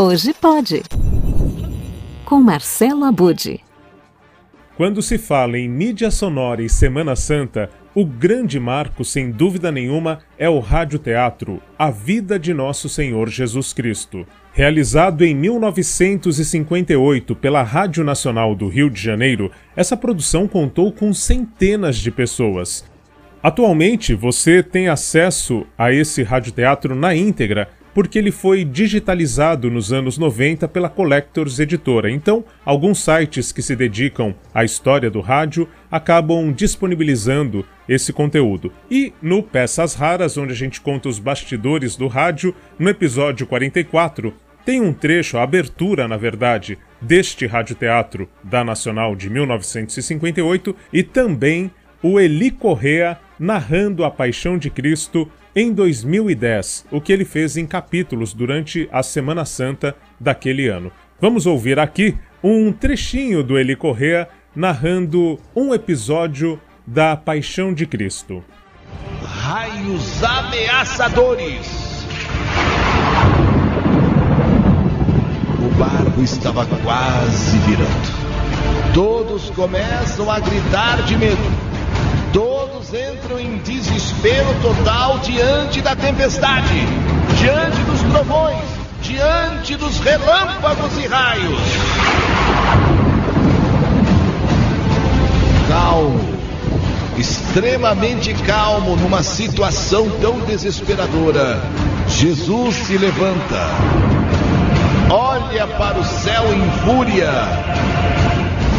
Hoje pode. Com Marcelo Abude. Quando se fala em mídia sonora e Semana Santa, o grande marco, sem dúvida nenhuma, é o radioteatro A Vida de Nosso Senhor Jesus Cristo. Realizado em 1958 pela Rádio Nacional do Rio de Janeiro, essa produção contou com centenas de pessoas. Atualmente, você tem acesso a esse radioteatro na íntegra porque ele foi digitalizado nos anos 90 pela Collectors Editora. Então, alguns sites que se dedicam à história do rádio acabam disponibilizando esse conteúdo. E no Peças Raras, onde a gente conta os bastidores do rádio, no episódio 44, tem um trecho, a abertura, na verdade, deste radioteatro da Nacional de 1958 e também o Eli Correa narrando a Paixão de Cristo em 2010, o que ele fez em capítulos durante a Semana Santa daquele ano. Vamos ouvir aqui um trechinho do Eli Correa narrando um episódio da Paixão de Cristo. Raios ameaçadores. O barco estava quase virando. Todos começam a gritar de medo. Todos entram em desespero total diante da tempestade, diante dos trovões, diante dos relâmpagos e raios. Calmo, extremamente calmo numa situação tão desesperadora, Jesus se levanta, olha para o céu em fúria,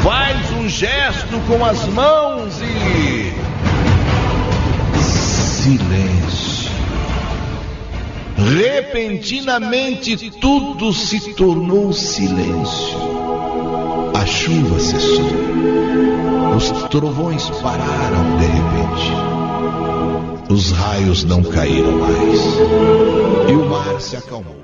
faz um gesto com as mãos e silêncio. Repentinamente tudo se tornou silêncio. A chuva cessou. Os trovões pararam de repente. Os raios não caíram mais. E o mar se acalmou.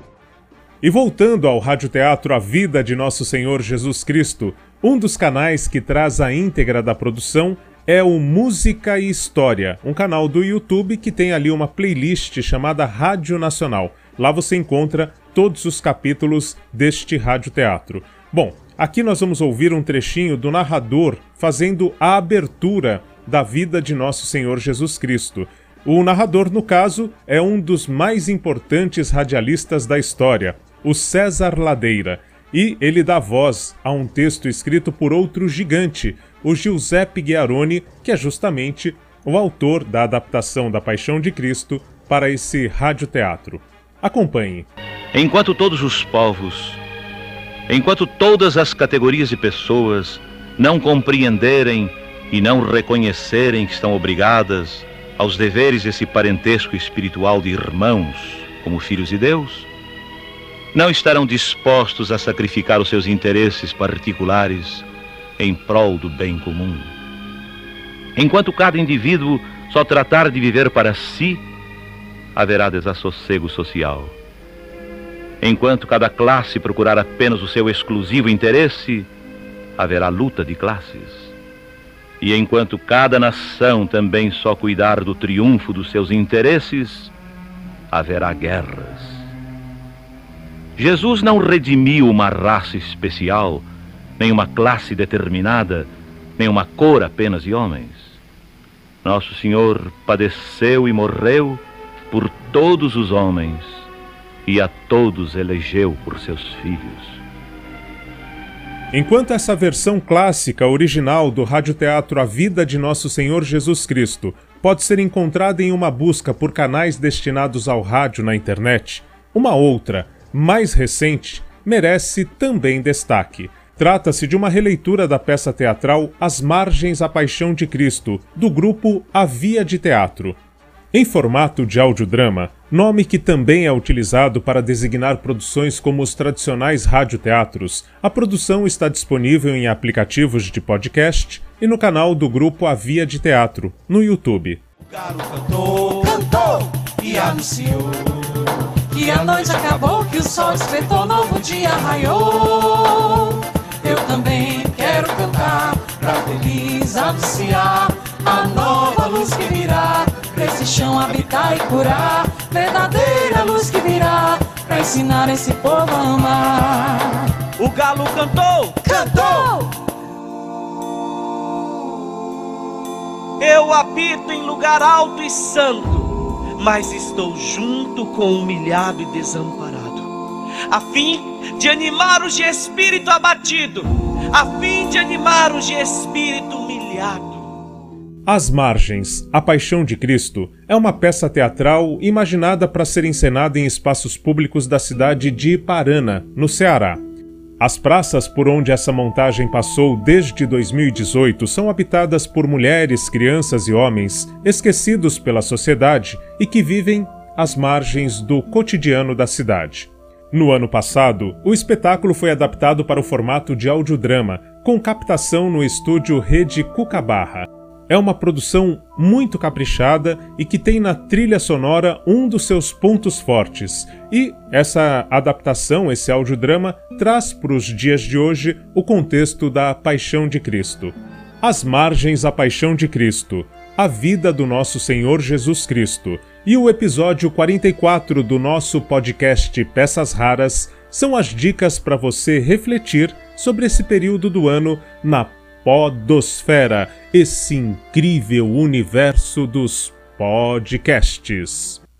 E voltando ao radioteatro A Vida de Nosso Senhor Jesus Cristo, um dos canais que traz a íntegra da produção é o Música e História, um canal do YouTube que tem ali uma playlist chamada Rádio Nacional. Lá você encontra todos os capítulos deste radioteatro. Bom, aqui nós vamos ouvir um trechinho do narrador fazendo a abertura da vida de Nosso Senhor Jesus Cristo. O narrador, no caso, é um dos mais importantes radialistas da história, o César Ladeira, e ele dá voz a um texto escrito por outro gigante, o Giuseppe Ghiaroni, que é justamente o autor da adaptação da Paixão de Cristo para esse radioteatro. Acompanhe. Enquanto todos os povos, enquanto todas as categorias de pessoas não compreenderem e não reconhecerem que estão obrigadas aos deveres desse parentesco espiritual de irmãos como filhos de Deus, não estarão dispostos a sacrificar os seus interesses particulares em prol do bem comum. Enquanto cada indivíduo só tratar de viver para si, haverá desassossego social. Enquanto cada classe procurar apenas o seu exclusivo interesse, haverá luta de classes. E enquanto cada nação também só cuidar do triunfo dos seus interesses, haverá guerras. Jesus não redimiu uma raça especial nem uma classe determinada, nem uma cor apenas de homens. Nosso Senhor padeceu e morreu por todos os homens e a todos elegeu por seus filhos. Enquanto essa versão clássica original do radioteatro A Vida de Nosso Senhor Jesus Cristo pode ser encontrada em uma busca por canais destinados ao rádio na internet, uma outra, mais recente, merece também destaque. Trata-se de uma releitura da peça teatral As Margens à Paixão de Cristo, do grupo A Via de Teatro. Em formato de audiodrama, nome que também é utilizado para designar produções como os tradicionais radioteatros, a produção está disponível em aplicativos de podcast e no canal do grupo A Via de Teatro, no YouTube. O cantou, cantou e anunciou que a noite acabou, que o sol despertou, novo dia raiou. Eu também quero cantar pra feliz anunciar a nova luz que virá, pra esse chão habitar e curar, verdadeira luz que virá, pra ensinar esse povo a amar. O galo cantou, Cantou! eu habito em lugar alto e santo, mas estou junto com o humilhado e desamparado, a fim de animar os de espírito abatido, a fim de animar os de espírito humilhado. As Margens, A Paixão de Cristo, é uma peça teatral imaginada para ser encenada em espaços públicos da cidade de Iparana, no Ceará. As praças por onde essa montagem passou desde 2018 são habitadas por mulheres, crianças e homens esquecidos pela sociedade e que vivem às margens do cotidiano da cidade. No ano passado, o espetáculo foi adaptado para o formato de audiodrama, com captação no estúdio Rede Cucabarra. É uma produção muito caprichada e que tem na trilha sonora um dos seus pontos fortes. E essa adaptação, esse audiodrama, traz para os dias de hoje o contexto da Paixão de Cristo. As margens à Paixão de Cristo, a vida do nosso Senhor Jesus Cristo e o episódio 44 do nosso podcast Peças Raras são as dicas para você refletir sobre esse período do ano na Podosfera, esse incrível universo dos podcasts.